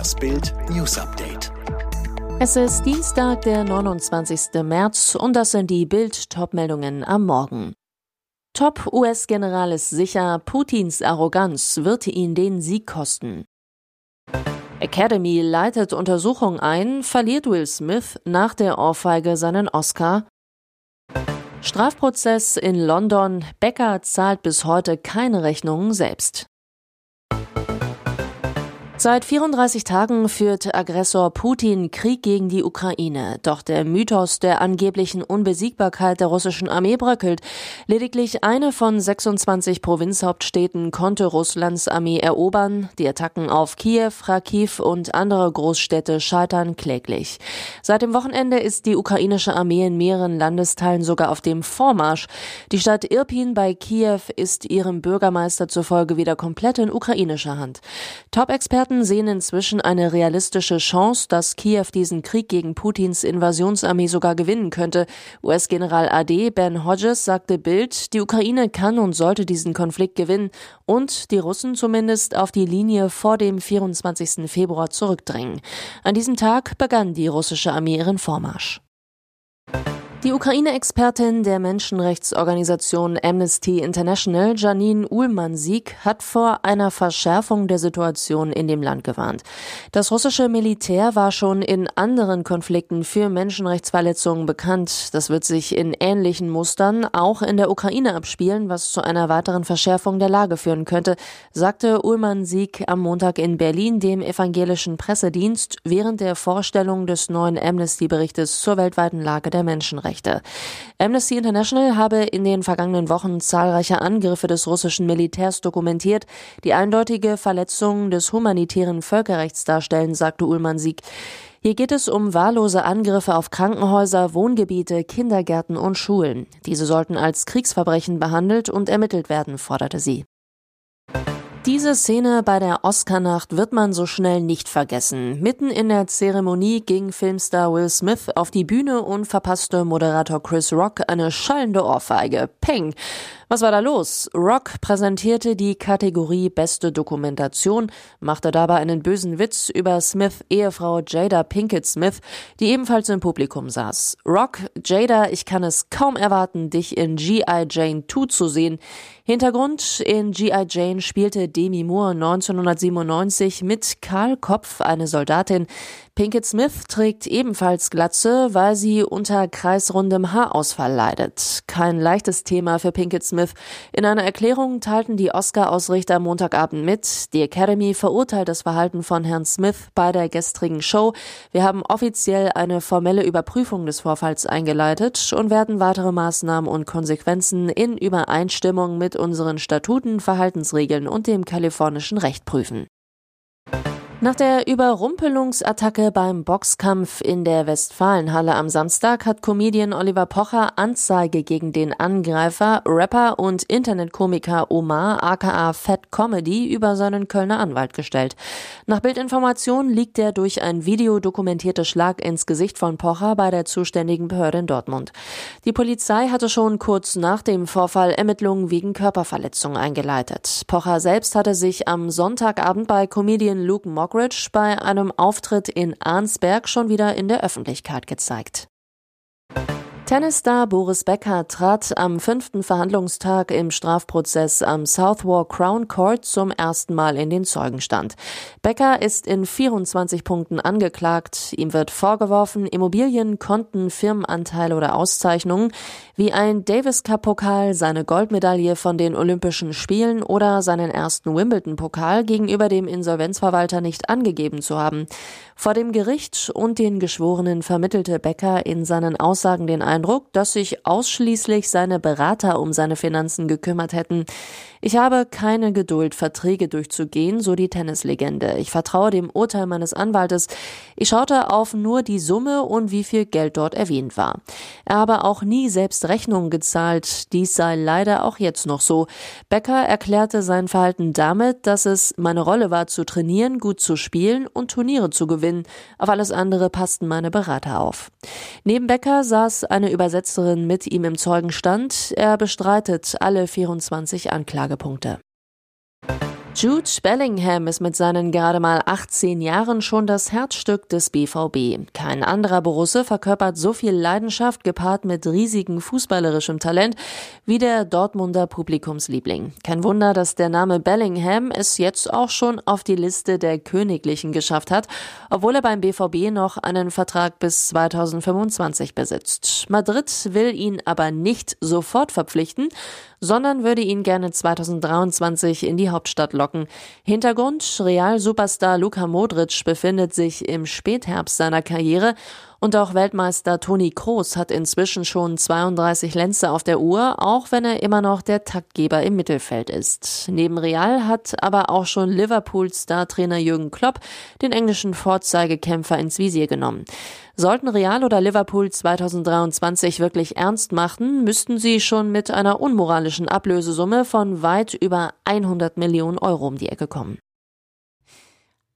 Das Bild News Update. Es ist Dienstag, der 29. März und das sind die Bild-Top-Meldungen am Morgen. Top-US-General ist sicher, Putins Arroganz wird ihn den Sieg kosten. Academy leitet Untersuchung ein, verliert Will Smith nach der Ohrfeige seinen Oscar. Strafprozess in London. Becker zahlt bis heute keine Rechnungen selbst. Seit 34 Tagen führt Aggressor Putin Krieg gegen die Ukraine. Doch der Mythos der angeblichen Unbesiegbarkeit der russischen Armee bröckelt. Lediglich eine von 26 Provinzhauptstädten konnte Russlands Armee erobern. Die Attacken auf Kiew, Kharkiv und andere Großstädte scheitern kläglich. Seit dem Wochenende ist die ukrainische Armee in mehreren Landesteilen sogar auf dem Vormarsch. Die Stadt Irpin bei Kiew ist ihrem Bürgermeister zufolge wieder komplett in ukrainischer Hand. Top-Experten Experten sehen inzwischen eine realistische Chance, dass Kiew diesen Krieg gegen Putins Invasionsarmee sogar gewinnen könnte. US-General AD Ben Hodges sagte Bild, die Ukraine kann und sollte diesen Konflikt gewinnen und die Russen zumindest auf die Linie vor dem 24. Februar zurückdrängen. An diesem Tag begann die russische Armee ihren Vormarsch. Die Ukraine-Expertin der Menschenrechtsorganisation Amnesty International, Janine Uhlmann-Sieg, hat vor einer Verschärfung der Situation in dem Land gewarnt. Das russische Militär war schon in anderen Konflikten für Menschenrechtsverletzungen bekannt. Das wird sich in ähnlichen Mustern auch in der Ukraine abspielen, was zu einer weiteren Verschärfung der Lage führen könnte, sagte Uhlmann-Sieg am Montag in Berlin dem evangelischen Pressedienst während der Vorstellung des neuen Amnesty-Berichtes zur weltweiten Lage der Menschenrechte. Menschenrechte. Amnesty International habe in den vergangenen Wochen zahlreiche Angriffe des russischen Militärs dokumentiert, die eindeutige Verletzungen des humanitären Völkerrechts darstellen, sagte Ullmann Sieg. Hier geht es um wahllose Angriffe auf Krankenhäuser, Wohngebiete, Kindergärten und Schulen. Diese sollten als Kriegsverbrechen behandelt und ermittelt werden, forderte sie. Diese Szene bei der Oscarnacht wird man so schnell nicht vergessen. Mitten in der Zeremonie ging Filmstar Will Smith auf die Bühne und verpasste Moderator Chris Rock eine schallende Ohrfeige. Peng! Was war da los? Rock präsentierte die Kategorie Beste Dokumentation, machte dabei einen bösen Witz über Smith Ehefrau Jada Pinkett Smith, die ebenfalls im Publikum saß. Rock, Jada, ich kann es kaum erwarten, dich in G.I. Jane 2 zu sehen. Hintergrund, in G.I. Jane spielte Demi Moore 1997 mit Karl Kopf eine Soldatin. Pinkett Smith trägt ebenfalls Glatze, weil sie unter kreisrundem Haarausfall leidet. Kein leichtes Thema für Pinkett Smith. In einer Erklärung teilten die Oscar-Ausrichter Montagabend mit, die Academy verurteilt das Verhalten von Herrn Smith bei der gestrigen Show. Wir haben offiziell eine formelle Überprüfung des Vorfalls eingeleitet und werden weitere Maßnahmen und Konsequenzen in Übereinstimmung mit unseren Statuten, Verhaltensregeln und dem kalifornischen Recht prüfen. Nach der Überrumpelungsattacke beim Boxkampf in der Westfalenhalle am Samstag hat Comedian Oliver Pocher Anzeige gegen den Angreifer, Rapper und Internetkomiker Omar aka Fat Comedy über seinen Kölner Anwalt gestellt. Nach Bildinformationen liegt der durch ein Video dokumentierte Schlag ins Gesicht von Pocher bei der zuständigen Behörde in Dortmund. Die Polizei hatte schon kurz nach dem Vorfall Ermittlungen wegen Körperverletzung eingeleitet. Pocher selbst hatte sich am Sonntagabend bei Comedian Luke Mockridge bei einem Auftritt in Arnsberg schon wieder in der Öffentlichkeit gezeigt. Tennisstar Boris Becker trat am fünften Verhandlungstag im Strafprozess am Southwark Crown Court zum ersten Mal in den Zeugenstand. Becker ist in 24 Punkten angeklagt. Ihm wird vorgeworfen, Immobilien, Konten, Firmenanteile oder Auszeichnungen wie ein Davis Cup Pokal, seine Goldmedaille von den Olympischen Spielen oder seinen ersten Wimbledon Pokal gegenüber dem Insolvenzverwalter nicht angegeben zu haben. Vor dem Gericht und den Geschworenen vermittelte Becker in seinen Aussagen den Eindruck, dass sich ausschließlich seine Berater um seine Finanzen gekümmert hätten. Ich habe keine Geduld, Verträge durchzugehen, so die Tennislegende. Ich vertraue dem Urteil meines Anwaltes. Ich schaute auf nur die Summe und wie viel Geld dort erwähnt war. Er habe auch nie selbst Rechnungen gezahlt. Dies sei leider auch jetzt noch so. Becker erklärte sein Verhalten damit, dass es meine Rolle war, zu trainieren, gut zu spielen und Turniere zu gewinnen. Auf alles andere passten meine Berater auf. Neben Becker saß eine Übersetzerin mit ihm im Zeugenstand. Er bestreitet alle 24 Anklagepunkte. Jude Bellingham ist mit seinen gerade mal 18 Jahren schon das Herzstück des BVB. Kein anderer Borusse verkörpert so viel Leidenschaft gepaart mit riesigem fußballerischem Talent wie der Dortmunder Publikumsliebling. Kein Wunder, dass der Name Bellingham es jetzt auch schon auf die Liste der Königlichen geschafft hat, obwohl er beim BVB noch einen Vertrag bis 2025 besitzt. Madrid will ihn aber nicht sofort verpflichten, sondern würde ihn gerne 2023 in die Hauptstadt locken. Hintergrund, Real-Superstar Luka Modric befindet sich im Spätherbst seiner Karriere und auch Weltmeister Toni Kroos hat inzwischen schon 32 Lenze auf der Uhr, auch wenn er immer noch der Taktgeber im Mittelfeld ist. Neben Real hat aber auch schon Liverpools Star-Trainer Jürgen Klopp den englischen Vorzeigekämpfer ins Visier genommen. Sollten Real oder Liverpool 2023 wirklich ernst machen, müssten sie schon mit einer unmoralischen Ablösesumme von weit über 100 Millionen Euro um die Ecke kommen.